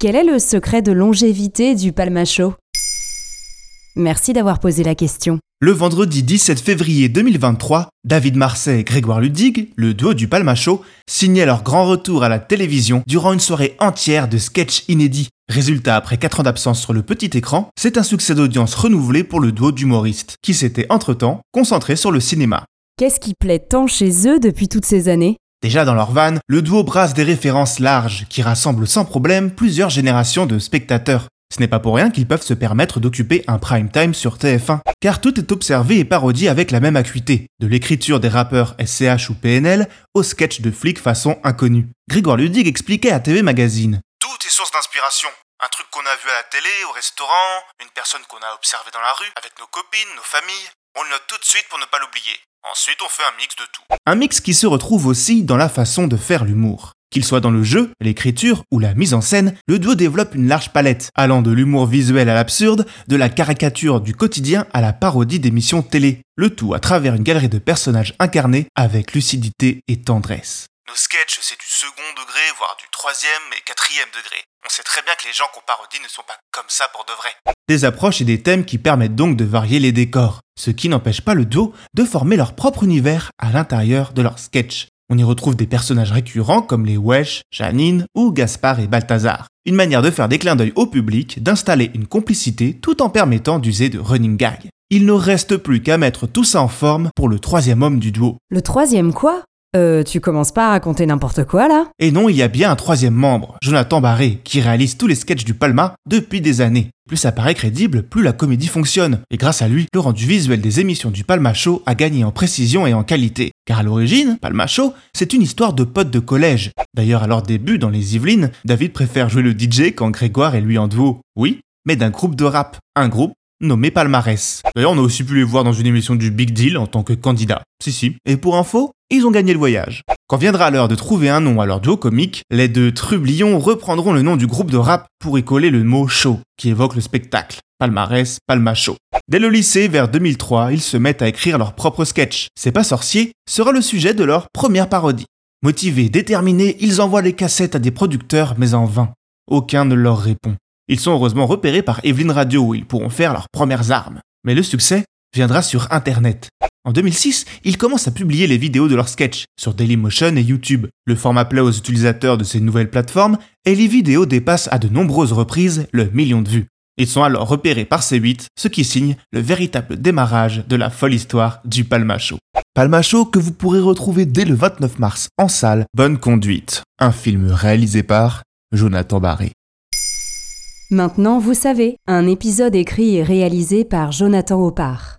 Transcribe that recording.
Quel est le secret de longévité du Palmacho? Merci d'avoir posé la question. Le vendredi 17 février 2023, David Marseille et Grégoire Ludig, le duo du Palmacho, signaient leur grand retour à la télévision durant une soirée entière de sketchs inédits. Résultat, après 4 ans d'absence sur le petit écran, c'est un succès d'audience renouvelé pour le duo d'humoristes, qui s'était entre-temps concentré sur le cinéma. Qu'est-ce qui plaît tant chez eux depuis toutes ces années? Déjà dans leur van, le duo brasse des références larges qui rassemblent sans problème plusieurs générations de spectateurs. Ce n'est pas pour rien qu'ils peuvent se permettre d'occuper un prime time sur TF1, car tout est observé et parodié avec la même acuité, de l'écriture des rappeurs SCH ou PNL au sketch de flics façon inconnue. Grégoire Ludig expliquait à TV Magazine. Tout est source d'inspiration? Un truc qu'on a vu à la télé, au restaurant, une personne qu'on a observée dans la rue, avec nos copines, nos familles. On le note tout de suite pour ne pas l'oublier. Ensuite, on fait un mix de tout. Un mix qui se retrouve aussi dans la façon de faire l'humour. Qu'il soit dans le jeu, l'écriture ou la mise en scène, le duo développe une large palette, allant de l'humour visuel à l'absurde, de la caricature du quotidien à la parodie d'émissions télé, le tout à travers une galerie de personnages incarnés avec lucidité et tendresse. Nos sketchs, c'est du second degré, voire du troisième et quatrième degré. On sait très bien que les gens qu'on parodie ne sont pas comme ça pour de vrai. Des approches et des thèmes qui permettent donc de varier les décors, ce qui n'empêche pas le duo de former leur propre univers à l'intérieur de leur sketch. On y retrouve des personnages récurrents comme les Wesh, Janine ou Gaspard et Balthazar. Une manière de faire des clins d'œil au public, d'installer une complicité tout en permettant d'user de running gag. Il ne reste plus qu'à mettre tout ça en forme pour le troisième homme du duo. Le troisième quoi? Euh, tu commences pas à raconter n'importe quoi là? Et non, il y a bien un troisième membre, Jonathan Barré, qui réalise tous les sketchs du Palma depuis des années. Plus ça paraît crédible, plus la comédie fonctionne. Et grâce à lui, le rendu visuel des émissions du Palma Show a gagné en précision et en qualité. Car à l'origine, Palma Show, c'est une histoire de potes de collège. D'ailleurs, à leur début dans les Yvelines, David préfère jouer le DJ quand Grégoire est lui en duo. Oui, mais d'un groupe de rap. Un groupe nommé Palmarès. D'ailleurs, on a aussi pu les voir dans une émission du Big Deal en tant que candidat. Si, si. Et pour info, ils ont gagné le voyage. Quand viendra l'heure de trouver un nom à leur duo comique, les deux trublions reprendront le nom du groupe de rap pour y coller le mot show, qui évoque le spectacle. Palmarès, Palma Show. Dès le lycée, vers 2003, ils se mettent à écrire leur propre sketch. C'est pas sorcier sera le sujet de leur première parodie. Motivés, déterminés, ils envoient les cassettes à des producteurs, mais en vain. Aucun ne leur répond. Ils sont heureusement repérés par Evelyn Radio où ils pourront faire leurs premières armes. Mais le succès viendra sur Internet. En 2006, ils commencent à publier les vidéos de leurs sketchs sur Dailymotion et YouTube. Le format plaît aux utilisateurs de ces nouvelles plateformes et les vidéos dépassent à de nombreuses reprises le million de vues. Ils sont alors repérés par C8, ce qui signe le véritable démarrage de la folle histoire du Palma Show. Palma Show que vous pourrez retrouver dès le 29 mars en salle Bonne Conduite, un film réalisé par Jonathan Barré. Maintenant, vous savez, un épisode écrit et réalisé par Jonathan Oppard.